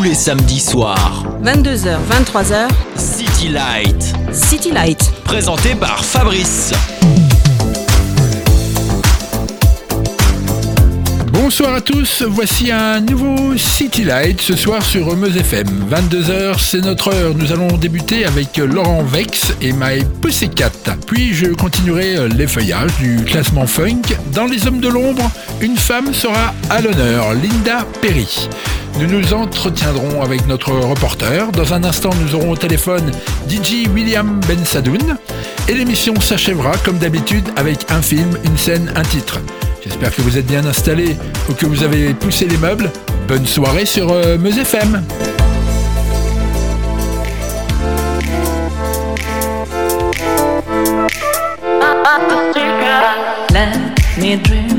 tous les samedis soirs. 22h, 23h. City Light. City Light. Présenté par Fabrice. Bonsoir à tous, voici un nouveau City Light ce soir sur Meuse FM. 22h, c'est notre heure. Nous allons débuter avec Laurent Vex et My Pussycat. Puis je continuerai les feuillages du classement funk. Dans Les Hommes de l'Ombre, une femme sera à l'honneur, Linda Perry. Nous nous entretiendrons avec notre reporter. Dans un instant, nous aurons au téléphone DJ William Ben Sadoun. Et l'émission s'achèvera comme d'habitude avec un film, une scène, un titre. J'espère que vous êtes bien installés ou que vous avez poussé les meubles. Bonne soirée sur euh, Meuse FM. Let me dream,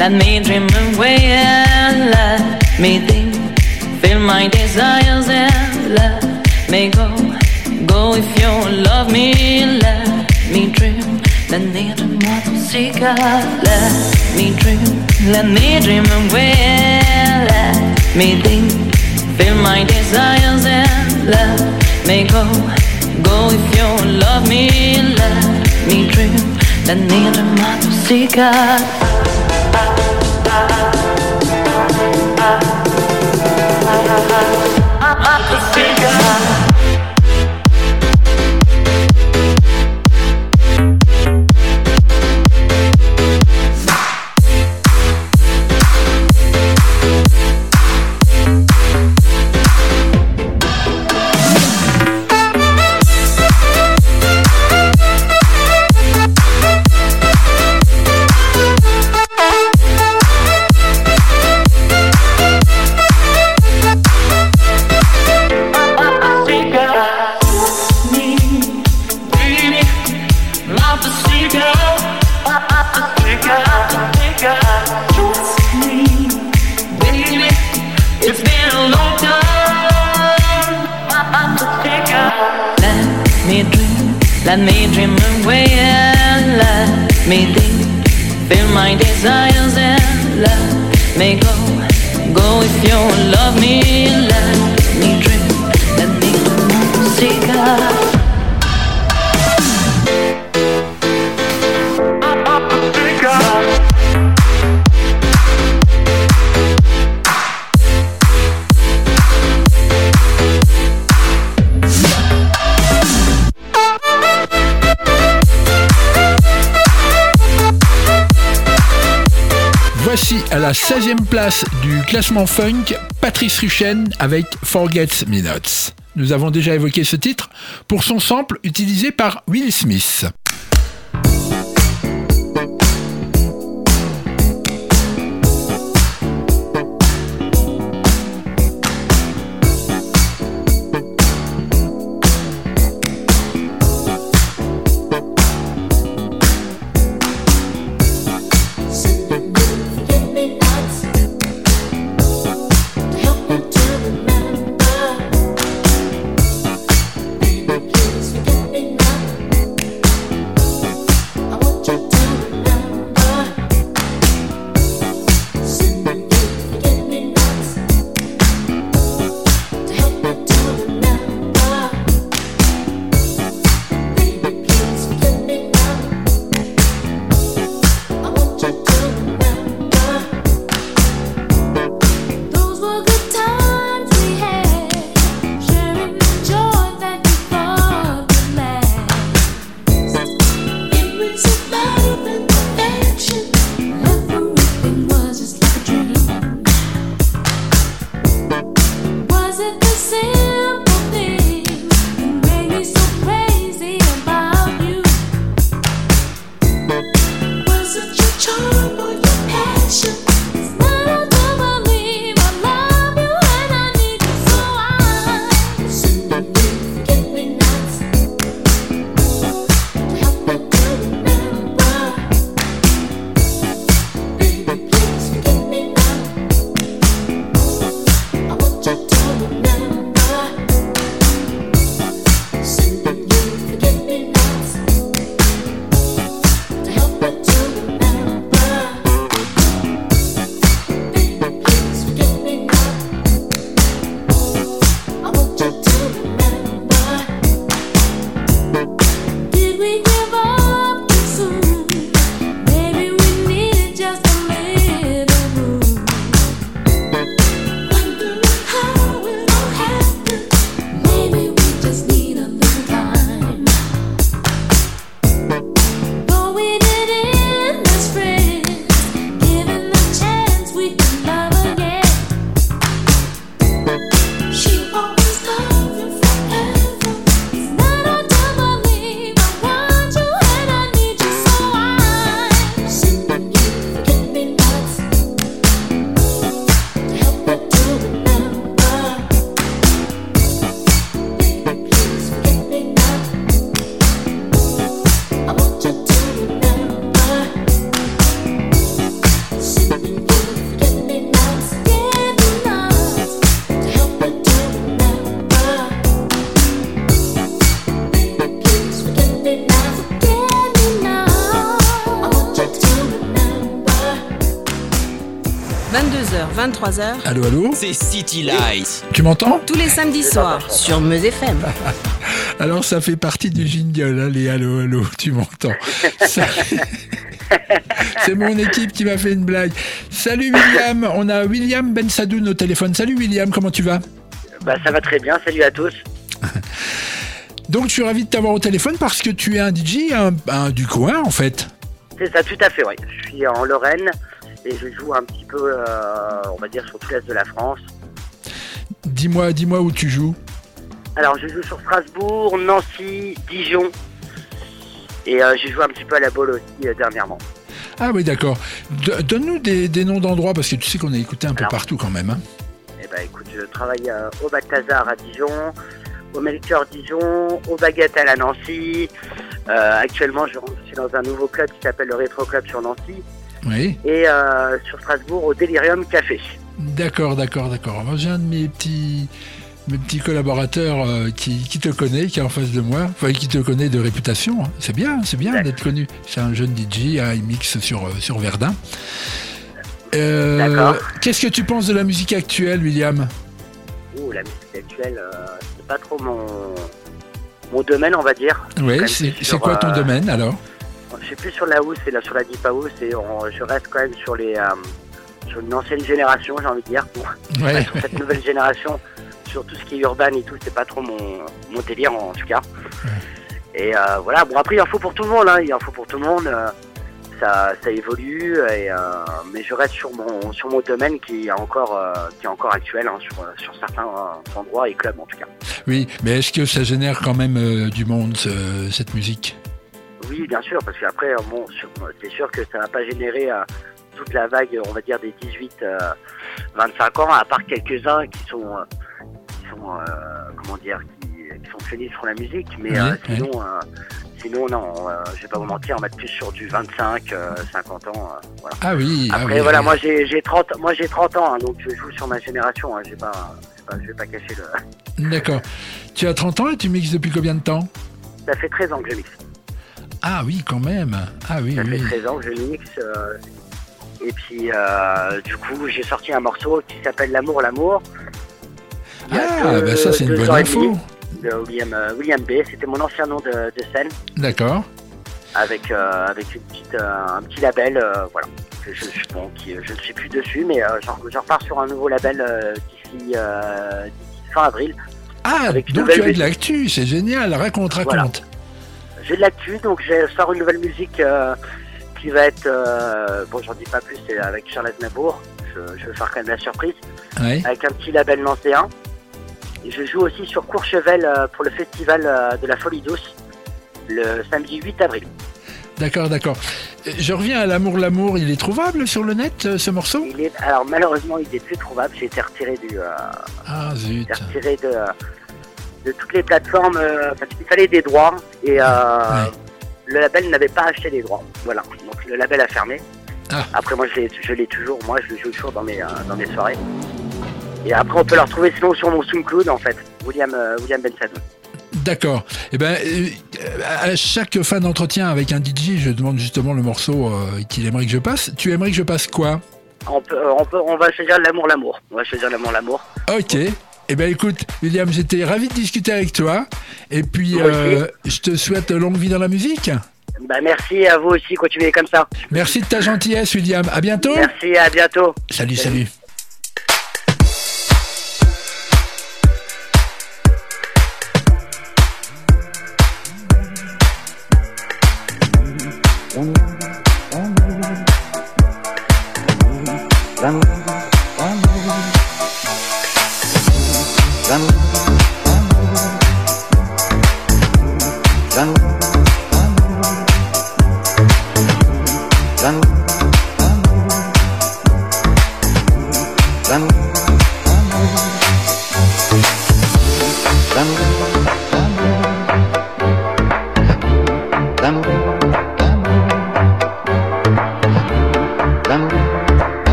let me dream away and let me think. Feel my desires and let me go. Go if you love me, let me dream. Let me dream música. Let me dream, let me dream away. and Let me think, feel my desires and let me go. Go if you love me, let me dream. Let me dream música. Música. 16e place du classement funk, Patrice Ruchen avec Forget Minutes. Nous avons déjà évoqué ce titre pour son sample utilisé par Will Smith. 23h. Allô, allô C'est City Light. Tu m'entends Tous les samedis soirs sur Meuse FM. Alors ça fait partie du jingle, allez, allô, allô, tu m'entends Ça- C'est mon équipe qui m'a fait une blague. Salut William, on a William Ben Sadoun au téléphone. Salut William, comment tu vas Bah ça va très bien, salut à tous. Donc je suis ravi de t'avoir au téléphone parce que tu es un DJ un, un du coin en fait. C'est ça, tout à fait, oui. Je suis en Lorraine et je joue un petit peu, euh, on va dire, sur tout l'est de la France. Dis-moi, dis-moi où tu joues. Alors je joue sur Strasbourg, Nancy, Dijon. Et euh, j'ai joué un petit peu à la bolle aussi euh, dernièrement. Ah oui d'accord. Do- Donne-nous des, des noms d'endroits parce que tu sais qu'on a écouté un peu partout quand même. hein. Et bah écoute, je travaille euh, au Balthazar à Dijon, au Melchior Dijon, au Baguette à la Nancy. Actuellement, je suis dans un nouveau club qui s'appelle le Retro Club sur Nancy. Oui. Et euh, sur Strasbourg au Delirium Café. D'accord, d'accord, d'accord. J'ai un de mes petits, mes petits collaborateurs euh, qui, qui te connaît, qui est en face de moi, enfin qui te connaît de réputation. hein. C'est bien, c'est bien d'être connu. C'est un jeune DJ, hein, il mixe sur, euh, sur Verdun. Euh, D'accord. Qu'est-ce que tu penses de la musique actuelle, William? Ouh, la musique actuelle, c'est pas trop mon, mon domaine, on va dire. Oui, c'est quoi ton domaine alors? Je suis plus sur la house et là sur la deep house et on- je reste quand même sur les euh, sur une ancienne génération, j'ai envie de dire. Ouais. sur cette nouvelle génération, sur tout ce qui est urbain et tout, c'est pas trop mon, mon délire en tout cas. Et euh, voilà, bon après il en faut pour tout le monde, hein, il en faut pour tout le monde. euh, ça, ça évolue, et, mais je reste sur mon sur mon domaine qui est encore qui est encore actuel hein, sur, sur certains endroits et clubs en tout cas. Oui, mais est-ce que ça génère quand même du monde, ce- cette musique? Oui, bien sûr, parce qu'après, euh, bon, c'est sûr que ça va pas générer euh, toute la vague, on va dire, des 18-25 ans, à part quelques-uns qui sont, euh, qui sont euh, comment dire, qui, qui sont pionniers sur la musique, mais euh, sinon, euh, sinon, non, euh, je vais pas vous mentir, on va être plus sur du 25, euh, 50 ans, euh, voilà. Ah oui. ah oui, voilà, oui. moi j'ai j'ai 30, moi j'ai 30 ans, hein, donc je joue sur ma génération, hein, j'ai pas- je vais pas cacher le. D'accord. Tu as 30 ans et tu mixes depuis combien de temps? Ça fait 13 ans que je mixe. Ah oui, quand même. Ah oui, Ça oui. fait 13 ans que je mixe. euh, et puis, euh, du coup, j'ai sorti un morceau qui s'appelle L'amour, l'amour. Ah, deux- bah ça c'est une bonne info. De William, euh, William B. C'était mon ancien nom de, de scène D'accord. avec, avec une petite, un petit label. voilà. Que je, je- bon, qui, je ne suis plus dessus, mais j'en repars sur un nouveau label d'ici fin avril. Ah, Avec donc tu as de l'actu, c'est génial. Raconte, Voilà. J'ai de l'actu, donc je sors une nouvelle musique euh, qui va être. euh, bon, j'en dis pas plus, c'est avec Charles Aznavour. Je, je vais faire quand même la surprise. Ouais. avec un petit label nancéen. Et je joue aussi sur Courchevel euh, pour le festival de la Folie Douce le samedi 8 avril. D'accord, d'accord. Je reviens à l'amour, l'amour. Il est trouvable sur le net, ce morceau? Il est, alors malheureusement, il est plus trouvable. J'ai été retiré du, euh, Ah zut. retiré de, de toutes les plateformes euh, parce qu'il fallait des droits et euh, Ouais. le label n'avait pas acheté les droits. Voilà, donc le label a fermé. Ah. Après, moi, je l'ai, toujours. Moi, je le joue toujours dans mes, euh, dans mes soirées. Et après, on peut le retrouver sinon sur mon SoundCloud en fait, William, William Ben Sadoun. D'accord. Eh ben, à chaque fin d'entretien avec un DJ, je demande justement le morceau qu'il aimerait que je passe. Tu aimerais que je passe quoi? On, peut, on, peut, on va choisir l'amour, l'amour. On va choisir l'amour, l'amour. Ok. Eh ben écoute, William, j'étais ravi de discuter avec toi. Et puis, euh, je te souhaite longue vie dans la musique. Bah, merci à vous aussi, continuez comme ça. Merci de ta gentillesse, William. À bientôt. Merci, à bientôt. Salut, salut.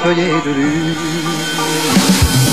appelé de lune.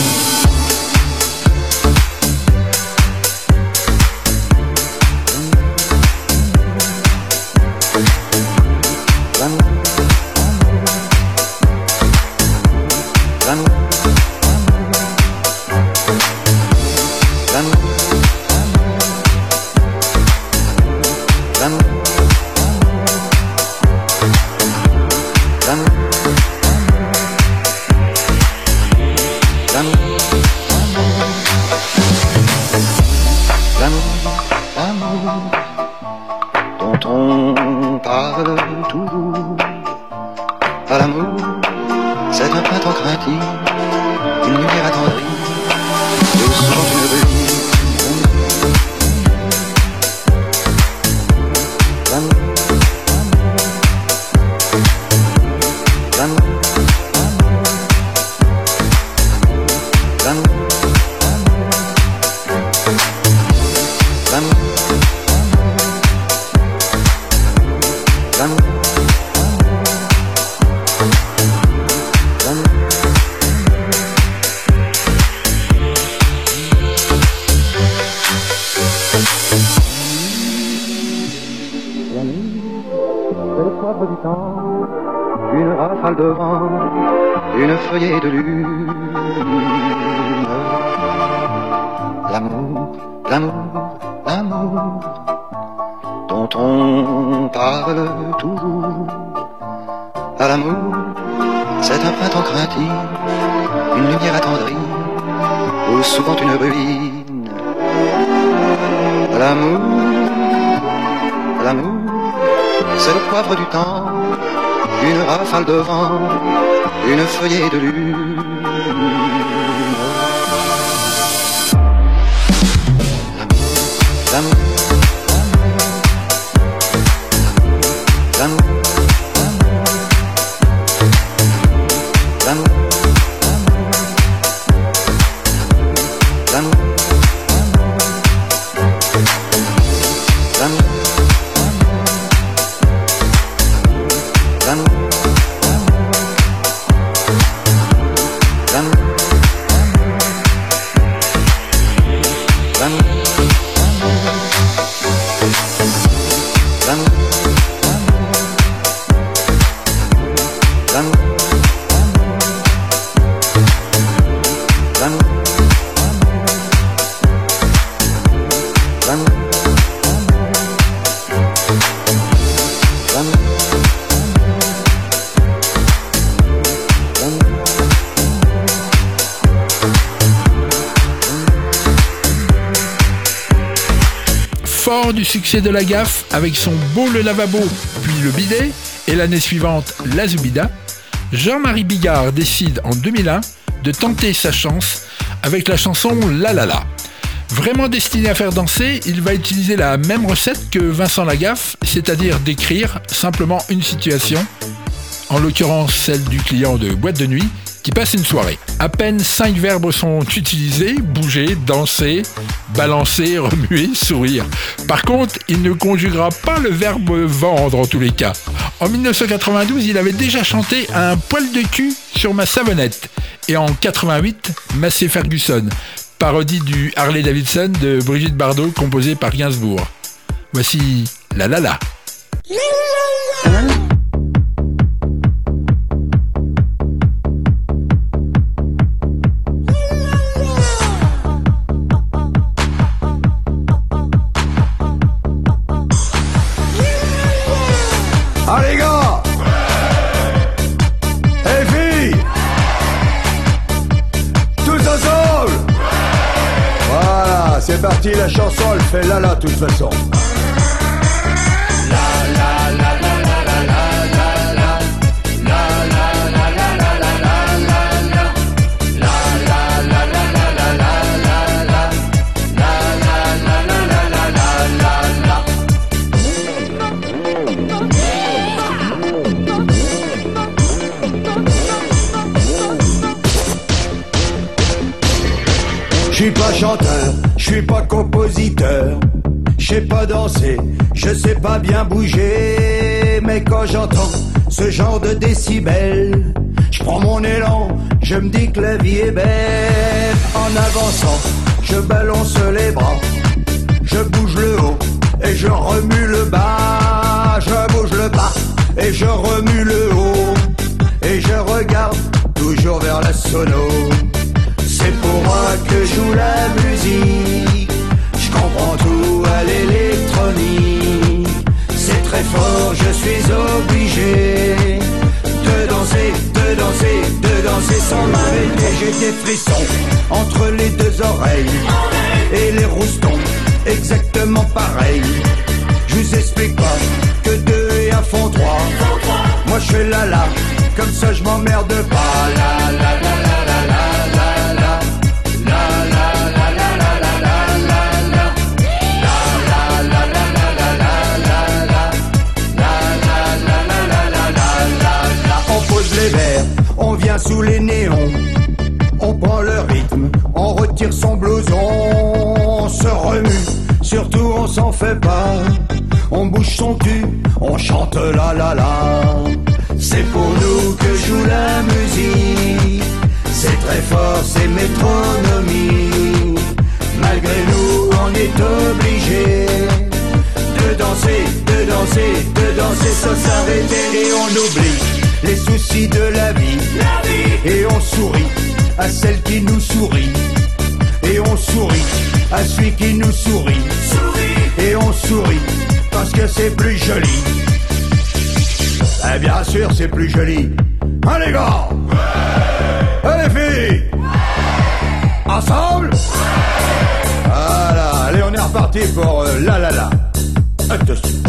Une feuillée de lune. Succès de la gaffe avec son beau le lavabo, puis le bidet, et l'année suivante la Zubida, Jean-Marie Bigard décide en 2001 de tenter sa chance avec la chanson La La. Vraiment destiné à faire danser, il va utiliser la même recette que Vincent Lagaffe, c'est-à-dire d'écrire simplement une situation, en l'occurrence celle du client de boîte de nuit, qui passe une soirée. À peine cinq verbes sont utilisés, bouger, danser, balancer, remuer, sourire. Par contre, il ne conjuguera pas le verbe vendre en tous les cas. En 1992, il avait déjà chanté un poil de cul sur ma savonnette. Et en 88, Massey Ferguson, parodie du Harley Davidson de Brigitte Bardot composé par Gainsbourg. Voici La La. la chanson, elle fait là là, toute façon. Suis pas compositeur, je sais pas danser, je sais pas bien bouger, mais quand j'entends ce genre de décibels. Je prends mon élan, je me dis que la vie est belle. En avançant, je balance les bras, je bouge le haut et je remue le bas. Je bouge le bas et je remue le haut et je regarde toujours vers la sono. C'est pour moi que joue la musique. L'électronique. C'est très fort, je suis obligé de danser, de danser, de danser sans m'arrêter. J'ai des frissons entre les deux oreilles et les roustons, exactement pareil. Je vous explique pas que deux et un font trois. Moi je fais la la, comme ça je m'emmerde pas. La sous les néons. On prend le rythme, on retire son blouson, on se remue, surtout on s'en fait pas. On bouge son cul, on chante la la la. C'est pour nous que joue la musique. C'est très fort, c'est métronomie. Malgré nous, on est obligé de danser, de danser, de danser sans s'arrêter et on oublie les soucis de la vie. Et on sourit à celle qui nous sourit. Et on sourit à celui qui nous sourit. Et on sourit parce que c'est plus joli. Eh bien sûr, c'est plus joli. Hein les gars Hein les filles Ensemble Voilà, allez, on est reparti pour euh, la la la. Attention.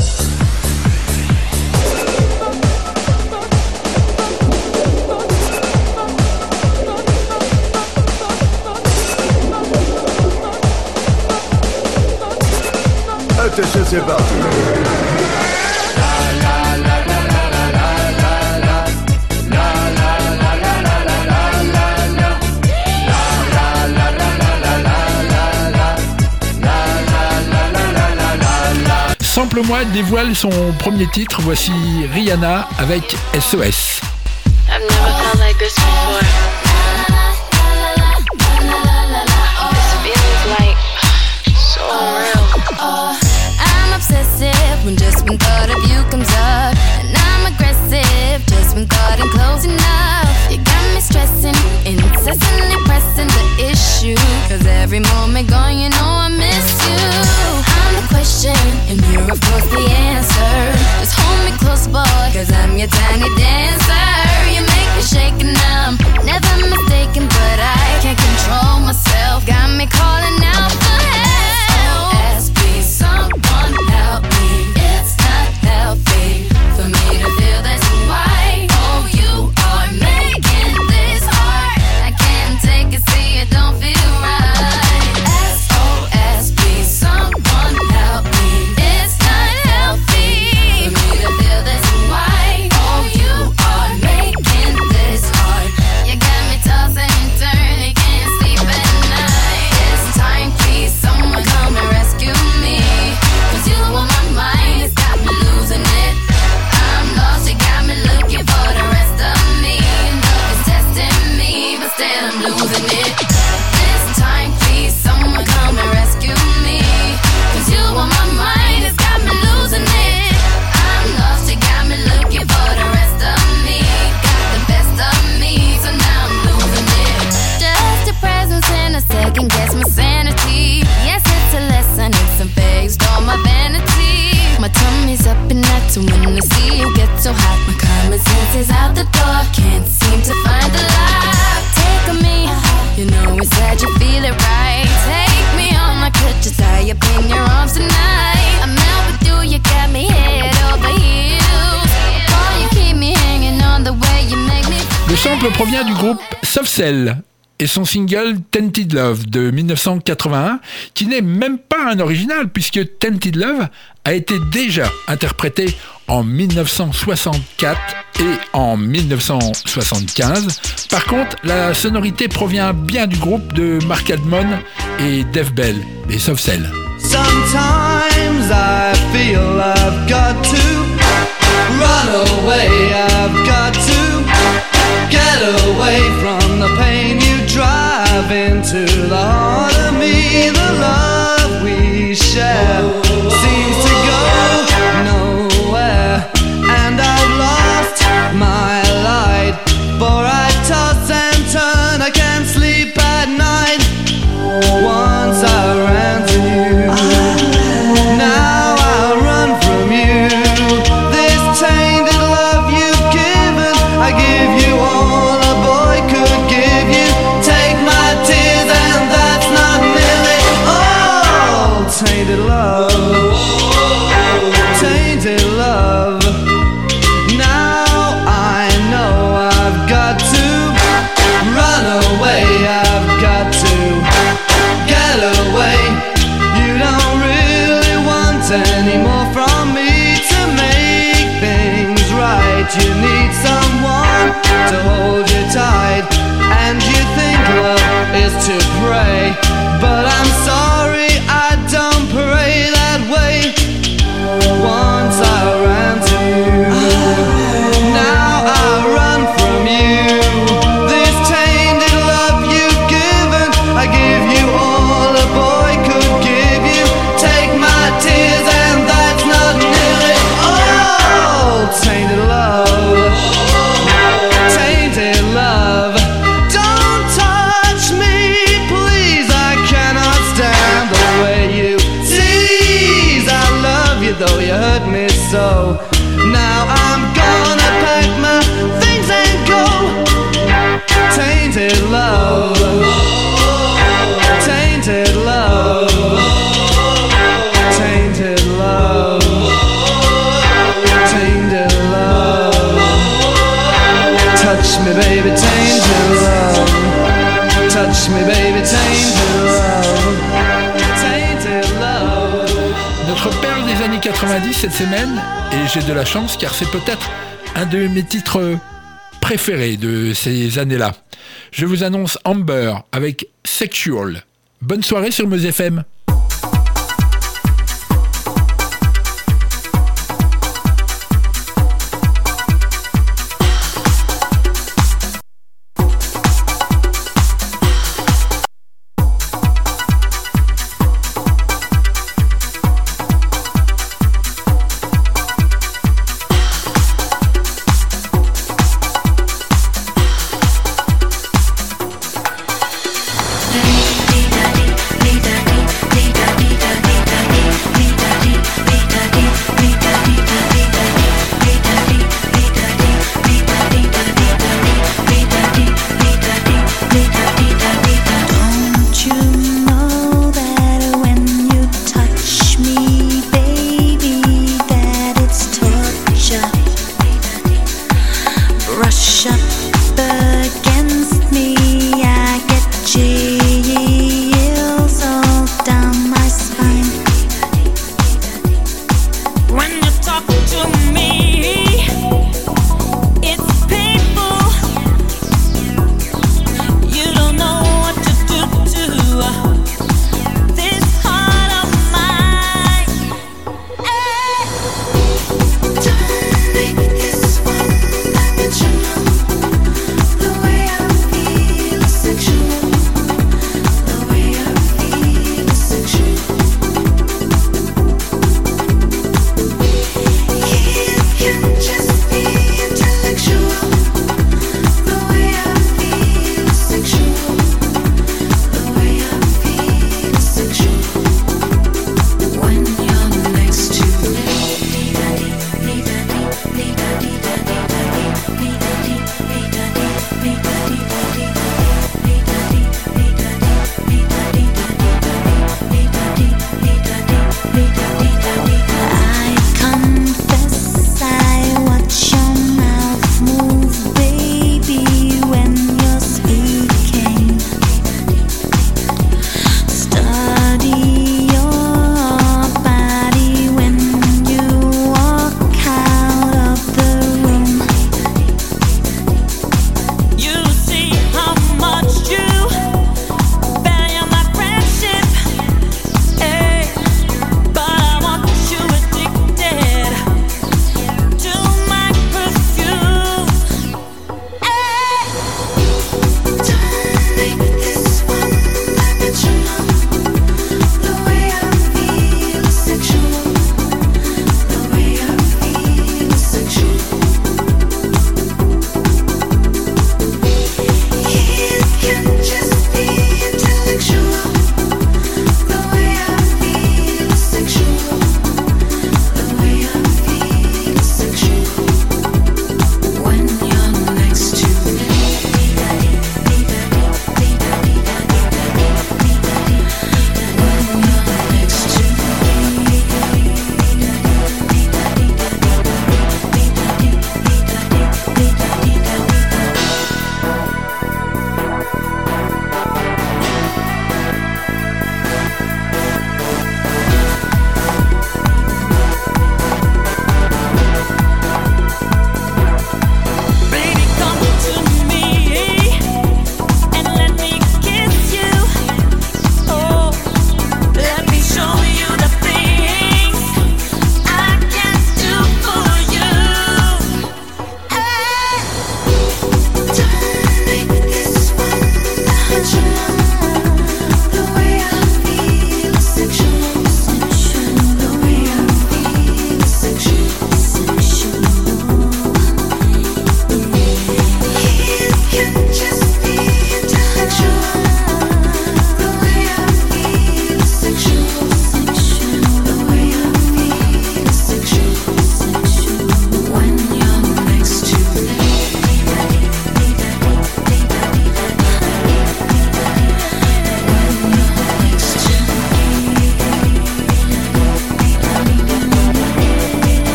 C'est parti. Sample-moi dévoile son premier titre. Voici Rihanna avec SOS. Every moment gone, you know I miss you. I'm the question, and you're of course the answer. Just hold me close, boy, cause I'm your tiny dancer. You make me shake provient du groupe Soft Cell et son single Tented Love de 1981, qui n'est même pas un original puisque Tented Love a été déjà interprété en 1964 et en 1975. Par contre, la sonorité provient bien du groupe de Mark Admon et Dave Bell, les Soft Cell. Get away from the pain you drive into the heart of me. The love we share seems to go nowhere, and I've lost my light. For I toss. cette semaine et j'ai de la chance car c'est peut-être un de mes titres préférés de ces années-là. Je vous annonce Amber avec Sexual. Bonne soirée sur Meuse FM.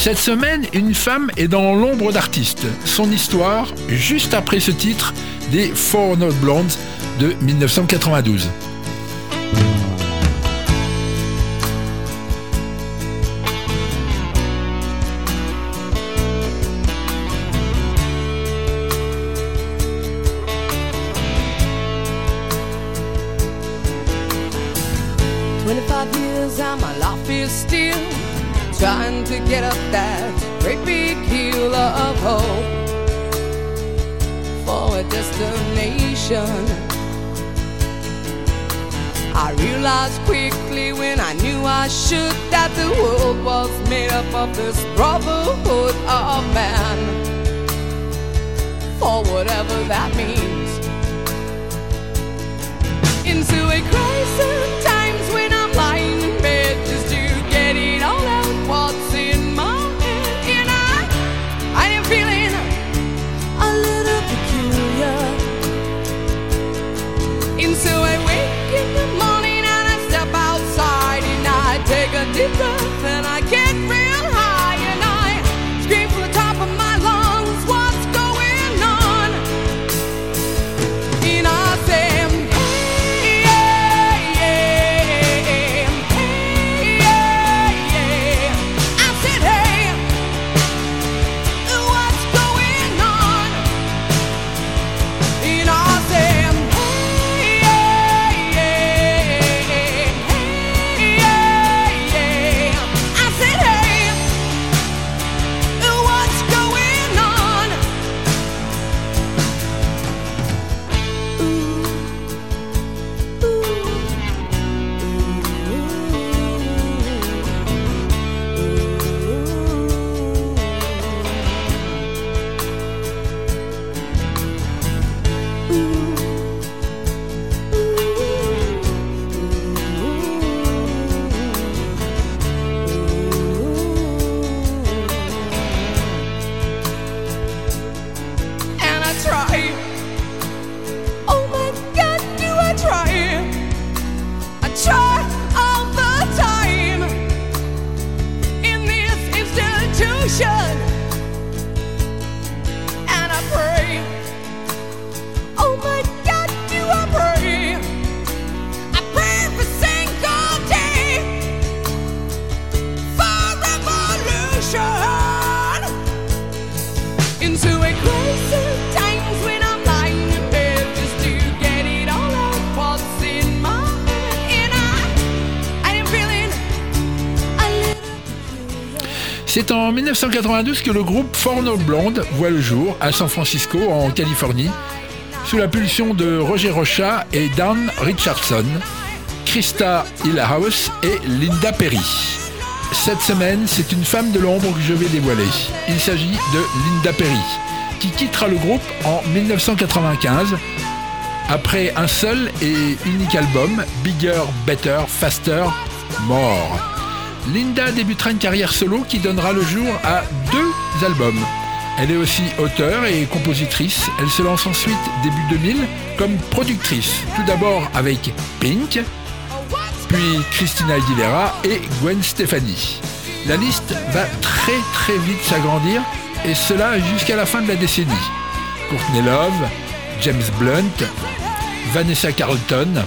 Cette semaine, une femme est dans l'ombre d'artistes. Son histoire, juste après ce titre des Four Not Blondes de 1992. Of this brotherhood of man. For whatever that means. Into a crisis C'est en 1992 que le groupe Four No Blonde voit le jour à San Francisco, en Californie, sous la pulsion de Roger Rocha et Dan Richardson, Krista Hillhouse et Linda Perry. Cette semaine, c'est une femme de l'ombre que je vais dévoiler. Il s'agit de Linda Perry, qui quittera le groupe en 1995 après un seul et unique album, Bigger, Better, Faster, More. Linda débutera une carrière solo qui donnera le jour à deux albums. Elle est aussi auteure et compositrice. Elle se lance ensuite début 2000 comme productrice. Tout d'abord avec Pink, puis Christina Aguilera et Gwen Stefani. La liste va très très vite s'agrandir et cela jusqu'à la fin de la décennie. Courtney Love, James Blunt, Vanessa Carlton,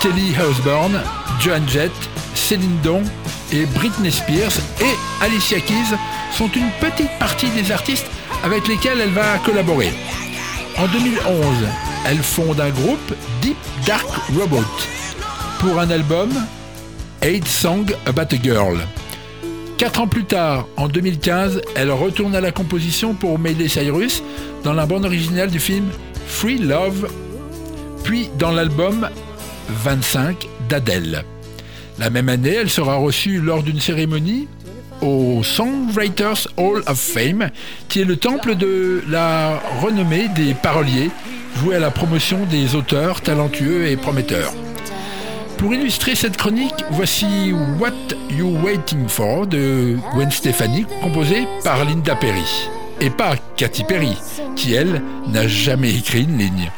Kelly Osbourne, Joan Jett, Céline Dion et Britney Spears et Alicia Keys sont une petite partie des artistes avec lesquels elle va collaborer. En 2011, elle fonde un groupe Deep Dark Robot pour un album Eight Song About a Girl. Quatre ans plus tard, en 2015, elle retourne à la composition pour Miley Cyrus dans la bande originale du film Free Love, puis dans l'album 25 d'Adèle. La même année, elle sera reçue lors d'une cérémonie au Songwriters Hall of Fame, qui est le temple de la renommée des paroliers, voué à la promotion des auteurs talentueux et prometteurs. Pour illustrer cette chronique, voici What You Waiting For de Gwen Stefani, composé par Linda Perry. Et pas Katy Perry, qui elle n'a jamais écrit une ligne.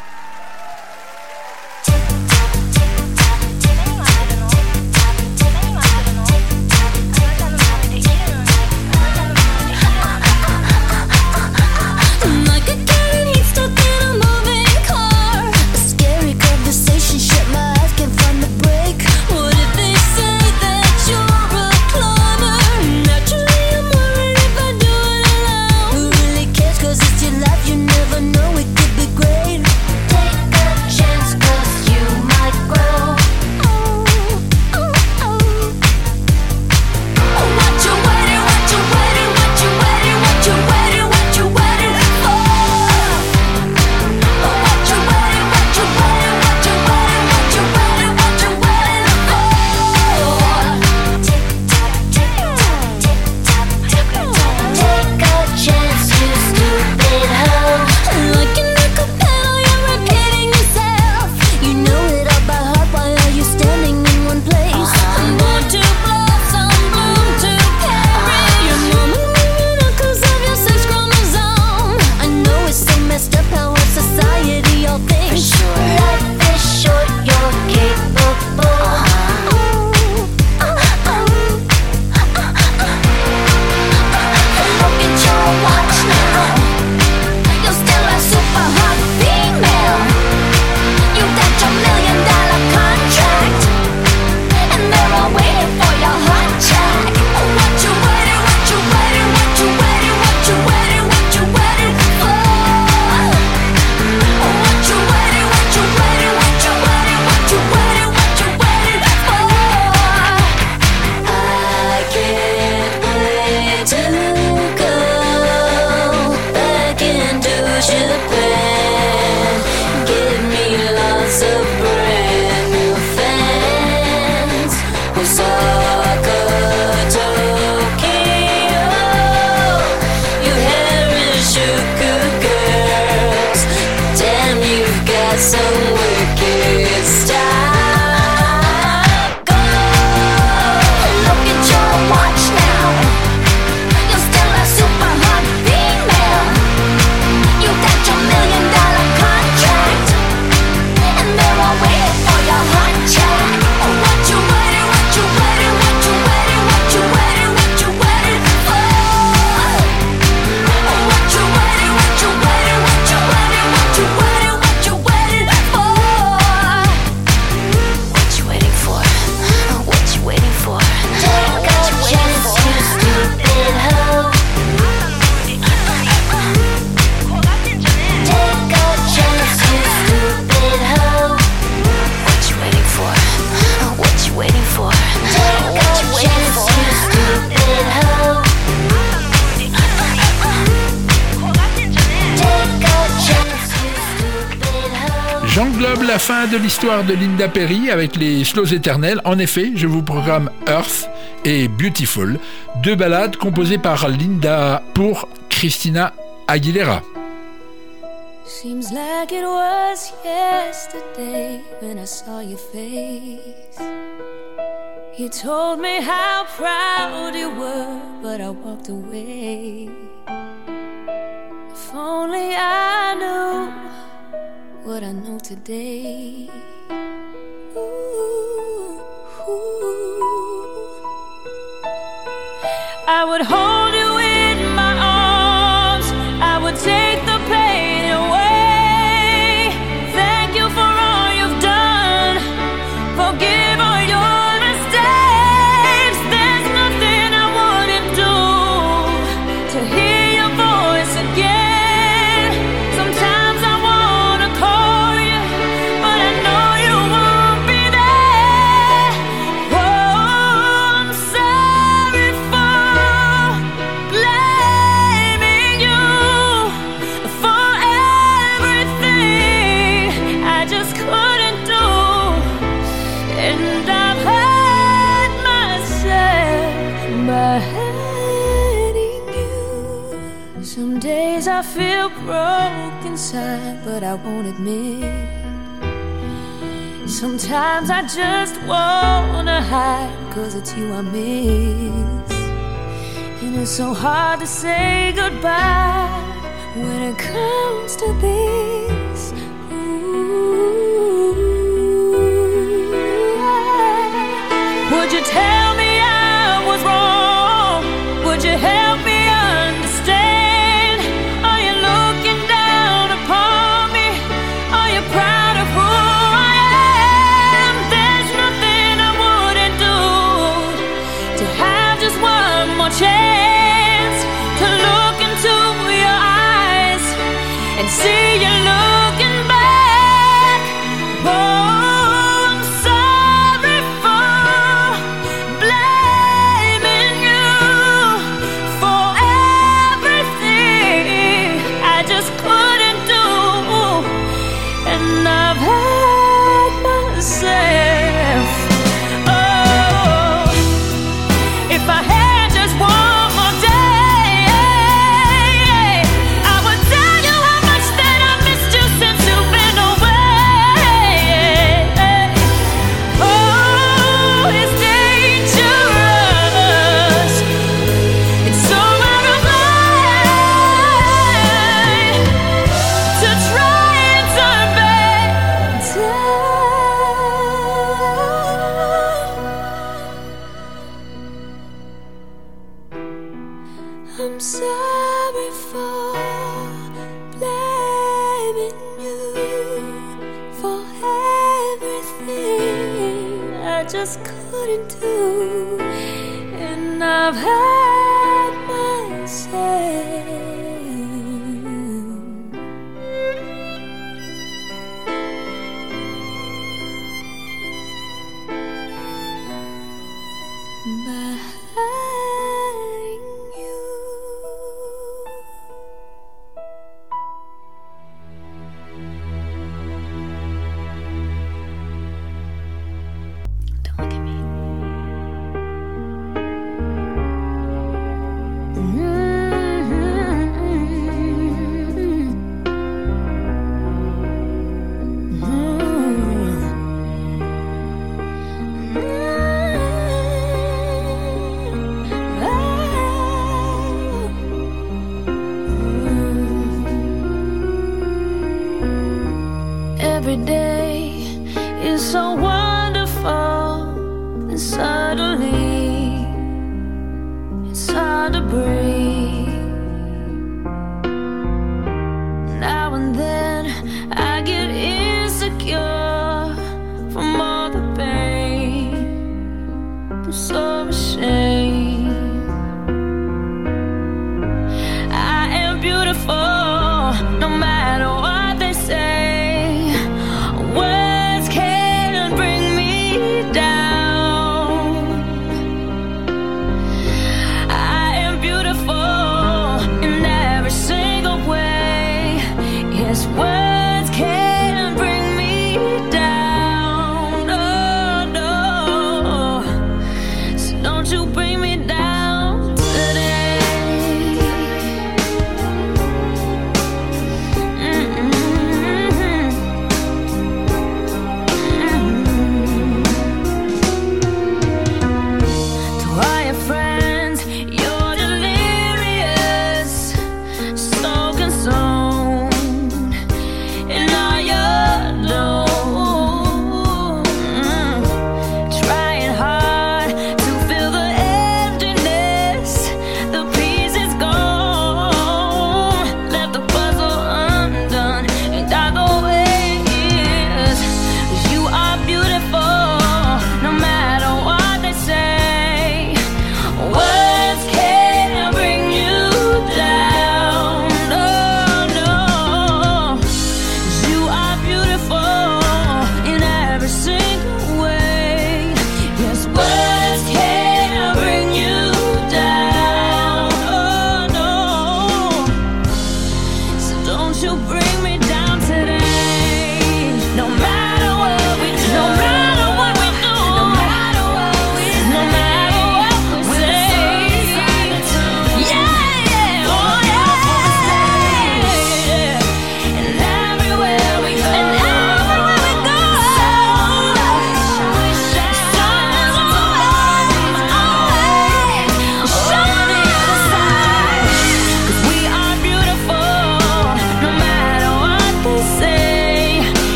de l'histoire de Linda Perry avec les slows éternels. En effet, je vous programme Earth et Beautiful, deux ballades composées par Linda pour Christina Aguilera. what I know today. Ooh, ooh. I would hold. feel broke inside, but I won't admit. Sometimes I just wanna hide, cause it's you I miss. And it's so hard to say goodbye when it comes to this. Ooh, yeah. Would you tell me I was wrong? I'm.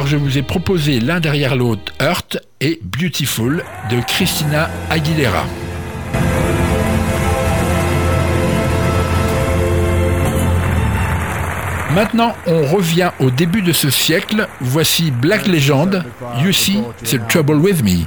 Soir, je vous ai proposé l'un derrière l'autre Hurt et Beautiful de Christina Aguilera. Maintenant, on revient au début de ce siècle. Voici Black Legend, You See the Trouble with Me.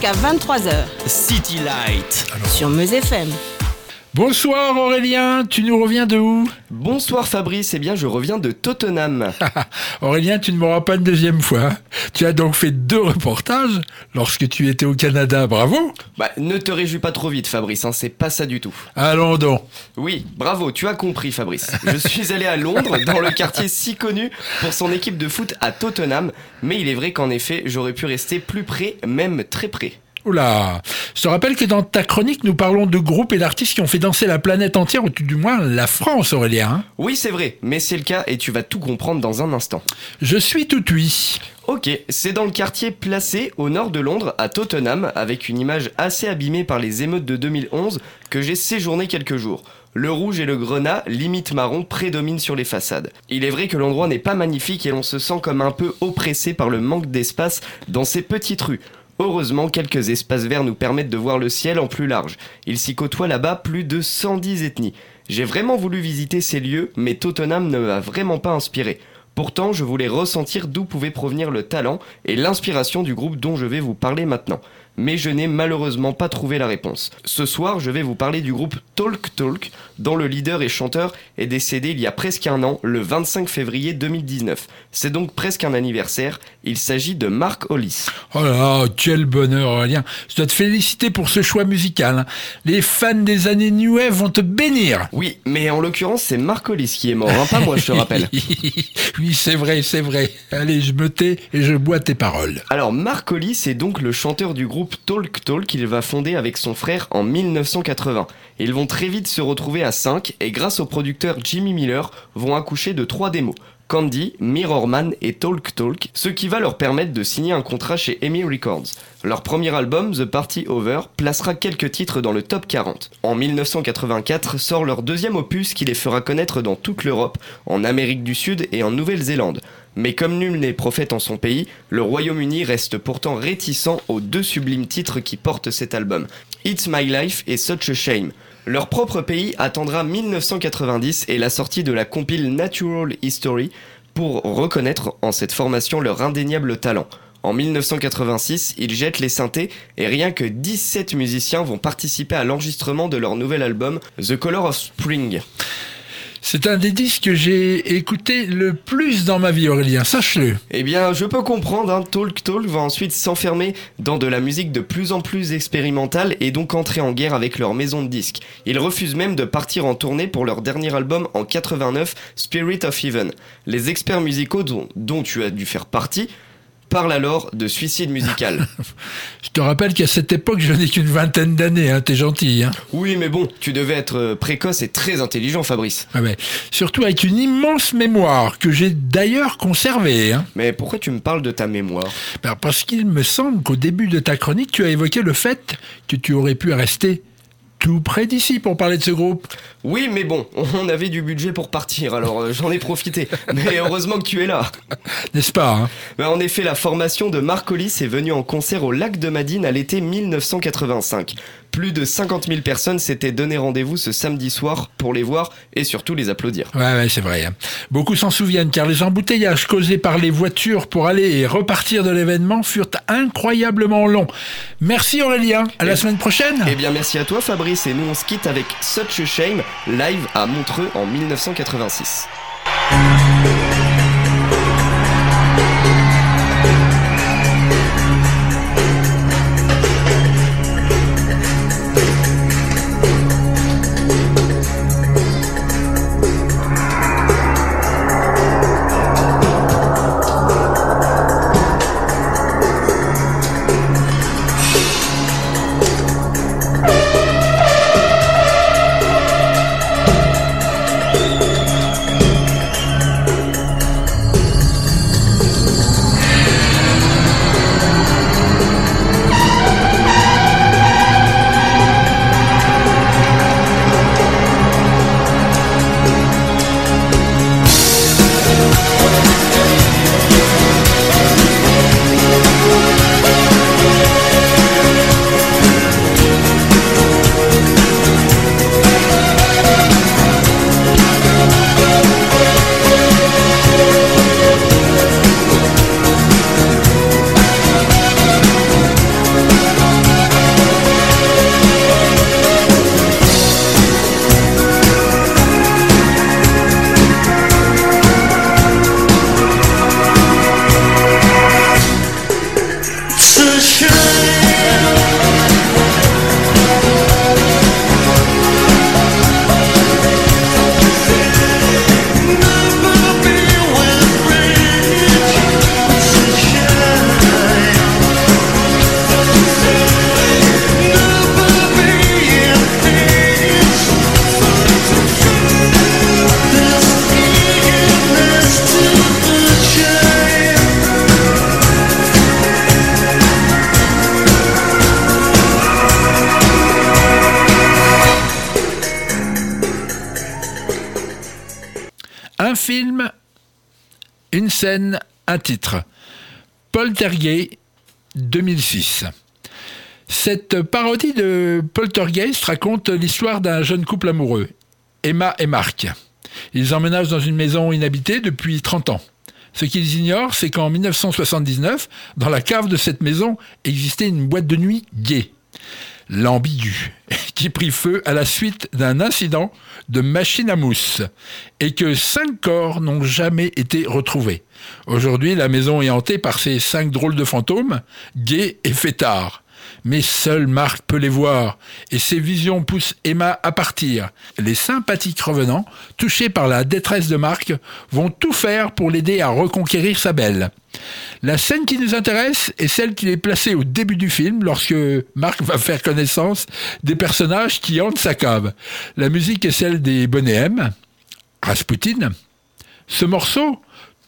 Jusqu'à 23h City Light. sur Meuse FM. Bonsoir Aurélien, tu nous reviens de où Bonsoir Fabrice, eh bien je reviens de Tottenham. Aurélien, tu ne m'auras pas une deuxième fois. Tu as donc fait deux reportages lorsque tu étais au Canada, bravo Bah ne te réjouis pas trop vite Fabrice, hein, c'est pas ça du tout. Allons donc. Oui, bravo, tu as compris Fabrice. Je suis allé à Londres, dans le quartier si connu pour son équipe de foot à Tottenham, mais il est vrai qu'en effet j'aurais pu rester plus près, même très près. Oula Je te rappelle que dans ta chronique, nous parlons de groupes et d'artistes qui ont fait danser la planète entière, ou du moins la France, Aurélien. hein. Oui c'est vrai, mais c'est le cas et tu vas tout comprendre dans un instant. Je suis tout oui. Ok, c'est dans le quartier placé au nord de Londres, à Tottenham, avec une image assez abîmée par les émeutes de 2011, que j'ai séjourné quelques jours. Le rouge et le grenat, limite marron, prédominent sur les façades. Il est vrai que l'endroit n'est pas magnifique et l'on se sent comme un peu oppressé par le manque d'espace dans ces petites rues. Heureusement, quelques espaces verts nous permettent de voir le ciel en plus large. Il s'y côtoie là-bas plus de 110 ethnies. J'ai vraiment voulu visiter ces lieux, mais Tottenham ne m'a vraiment pas inspiré. Pourtant, je voulais ressentir d'où pouvait provenir le talent et l'inspiration du groupe dont je vais vous parler maintenant. Mais je n'ai malheureusement pas trouvé la réponse. Ce soir, je vais vous parler du groupe Talk Talk, dont le leader et chanteur est décédé il y a presque un an, le 25 février 2019. C'est donc presque un anniversaire. Il s'agit de Mark Hollis. Oh là là, quel bonheur Aurélien. Je dois te féliciter pour ce choix musical. hein. Les fans des années New Wave vont te bénir. Oui, mais en l'occurrence, c'est Mark Hollis qui est mort, hein, pas moi, je te rappelle. oui, c'est vrai, c'est vrai. Allez, je me tais et je bois tes paroles. Alors Mark Hollis est donc le chanteur du groupe Talk Talk qu'il va fonder avec son frère en 1980. Ils vont très vite se retrouver à 5 et grâce au producteur Jimmy Miller vont accoucher de trois démos. Candy, Mirror Man et Talk Talk, ce qui va leur permettre de signer un contrat chez EMI Records. Leur premier album, The Party Over, placera quelques titres dans le top 40. En 1984 sort leur deuxième opus qui les fera connaître dans toute l'Europe, en Amérique du Sud et en Nouvelle-Zélande. Mais comme nul n'est prophète en son pays, le Royaume-Uni reste pourtant réticent aux deux sublimes titres qui portent cet album, It's My Life et Such a Shame. Leur propre pays attendra 1990 et la sortie de la compile Natural History pour reconnaître en cette formation leur indéniable talent. En 1986, ils jettent les synthés et rien que 17 musiciens vont participer à l'enregistrement de leur nouvel album The Color of Spring. C'est un des disques que j'ai écouté le plus dans ma vie, Aurélien, sache-le. Eh bien, je peux comprendre, hein, Talk Talk va ensuite s'enfermer dans de la musique de plus en plus expérimentale et donc entrer en guerre avec leur maison de disques. Ils refusent même de partir en tournée pour leur dernier album en 89, Spirit of Heaven. Les experts musicaux dont, dont tu as dû faire partie parlent alors de suicide musical. Je te rappelle qu'à cette époque, je n'ai qu'une vingtaine d'années, hein, t'es gentil. Hein. oui, mais bon, tu devais être euh, précoce et très intelligent, Fabrice. Ah ouais. Surtout avec une immense mémoire que j'ai d'ailleurs conservée. Hein. Mais pourquoi tu me parles de ta mémoire? Ben, parce qu'il me semble qu'au début de ta chronique, tu as évoqué le fait que tu aurais pu rester tout près d'ici pour parler de ce groupe. Oui, mais bon, on avait du budget pour partir, alors euh, j'en ai profité. Mais heureusement que tu es là. N'est-ce pas hein? Mais en effet, la formation de Marc Hollis est venue en concert au lac de Madine à l'été 1985. Plus de 50 000 personnes s'étaient donné rendez-vous ce samedi soir pour les voir et surtout les applaudir. Ouais, ouais, c'est vrai. hein. Beaucoup s'en souviennent car les embouteillages causés par les voitures pour aller et repartir de l'événement furent incroyablement longs. Merci Aurélien, à la semaine prochaine. Eh bien, merci à toi, Fabrice, et nous on se quitte avec Such a Shame, live à Montreux en 1986. Une scène, un titre. Poltergeist 2006. Cette parodie de Poltergeist raconte l'histoire d'un jeune couple amoureux, Emma et Mark. Ils emménagent dans une maison inhabitée depuis 30 ans. Ce qu'ils ignorent, c'est qu'en 1979, dans la cave de cette maison, existait une boîte de nuit gay l'ambigu, qui prit feu à la suite d'un incident de machine à mousse, et que cinq corps n'ont jamais été retrouvés. Aujourd'hui, la maison est hantée par ces cinq drôles de fantômes, gays et fêtards. Mais seul Marc peut les voir, et ses visions poussent Emma à partir. Les sympathiques revenants, touchés par la détresse de Marc, vont tout faire pour l'aider à reconquérir sa belle. La scène qui nous intéresse est celle qui est placée au début du film lorsque Marc va faire connaissance des personnages qui hantent sa cave. La musique est celle des Bonnet Rasputin, Ce morceau,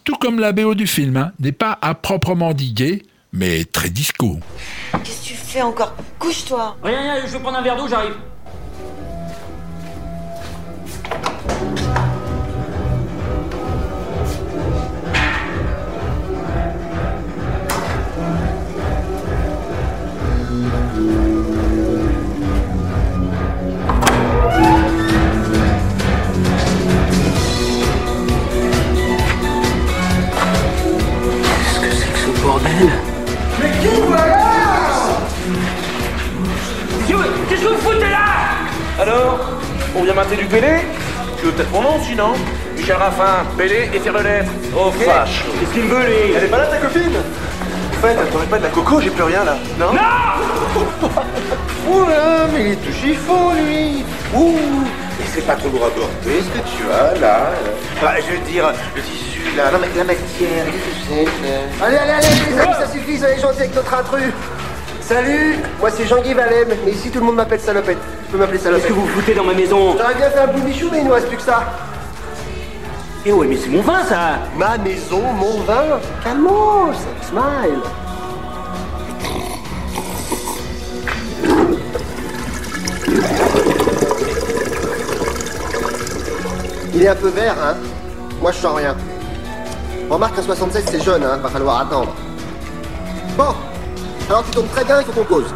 tout comme la BO du film, hein, n'est pas à proprement dit gay, mais très disco. Fais encore. Couche-toi. Rien, rien, je vais prendre un verre d'eau, j'arrive. Qu'est-ce que c'est que ce bordel? On vient mater du Pélé Tu veux peut-être mon nom sinon Michel Raffin, Pélé et tire de lettres. Oh vache. Qu'est-ce qu'il me veut, lui Elle est pas là ta copine En fait, t'aurais pas de la coco, j'ai plus rien là. Non Non Oula, mais il est tout chiffon lui. Ouh. Et c'est pas trop lourd à porter ce que tu as là. Bah, je veux dire, le tissu là, non mais la matière, qu'est-ce que c'est Allez, allez, allez, les amis, ça suffit, soyez gentils avec notre intrus. Salut, moi c'est Jean-Guy Valem, mais ici tout le monde m'appelle salopette. Tu peux m'appeler salopette. Qu'est-ce que vous foutez dans ma maison? J'aurais bien fait un bout de mais il nous reste plus que ça. Eh ouais, mais c'est mon vin, ça Ma maison, mon vin? Calmos, smile. Il est un peu vert, hein? Moi je sens rien. Remarque qu'à 76 c'est jeune, hein, va falloir attendre. Bon, alors tu tombes très bien, il faut qu'on cause.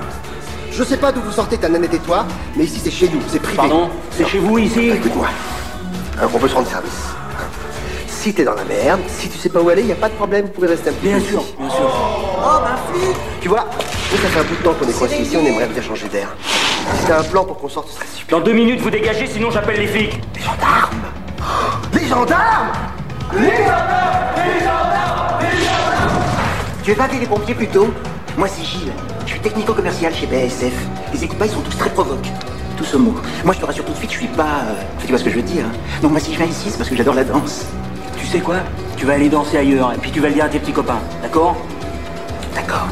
Je sais pas d'où vous sortez ta nanette et toi, mais ici c'est chez nous, c'est privé. Pardon C'est chez vous, ici Écoute-moi, on peut se rendre service. Si t'es dans la merde, si tu sais pas où aller, y a pas de problème, vous pouvez rester un petit Bien sûr, bien sûr. Oh ma fille Tu vois, nous ça fait un bout de temps qu'on est coincés ici, on aimerait bien changer d'air. Si t'as un plan pour qu'on sorte, ce serait super. Dans deux minutes, vous dégagez, sinon j'appelle les flics. Les gendarmes Les gendarmes Tu veux pas appeler les pompiers plutôt? Moi c'est Gilles, je suis technico-commercial chez BASF. Les équipages sont tous très provoques. Tous mot. Moi je te rassure tout de suite, je suis pas... euh, Tu vois ce que je veux dire hein Donc moi si je viens ici, c'est parce que j'adore la danse. Tu sais quoi? Tu vas aller danser ailleurs, et puis tu vas le dire à tes petits copains, d'accord? D'accord.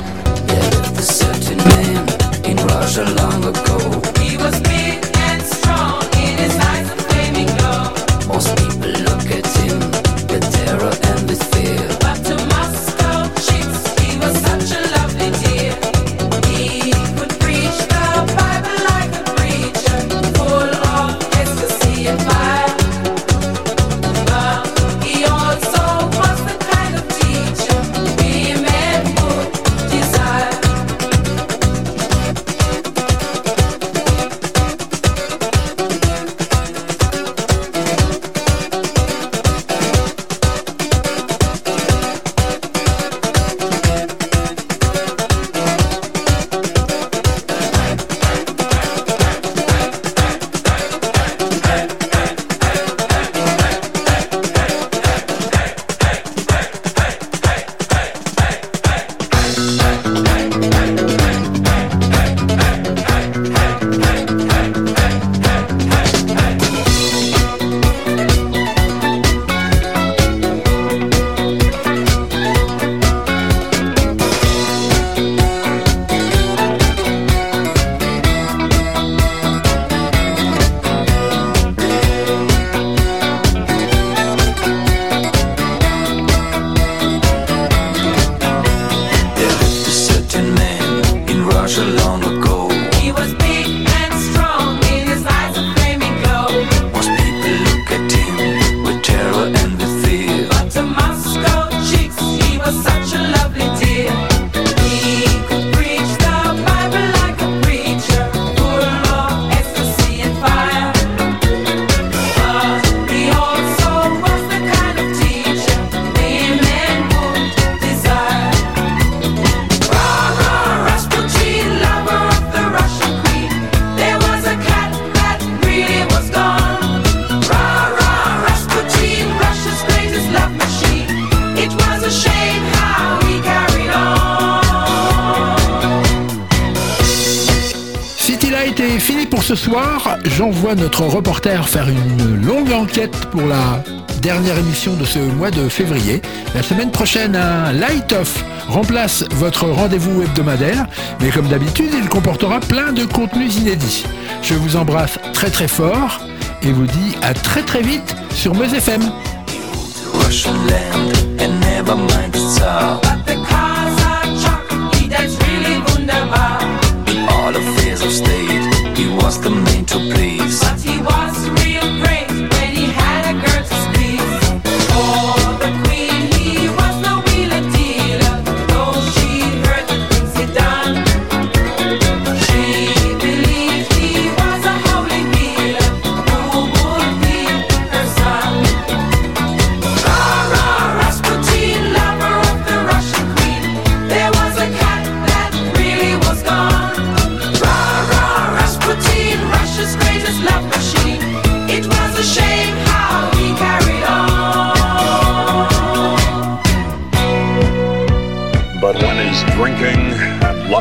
j'envoie notre reporter faire une longue enquête pour la dernière émission de ce mois de février. La semaine prochaine, un light-off remplace votre rendez-vous hebdomadaire, mais comme d'habitude, il comportera plein de contenus inédits. Je vous embrasse très très fort et vous dis à très très vite sur Meuse FM. was the main to please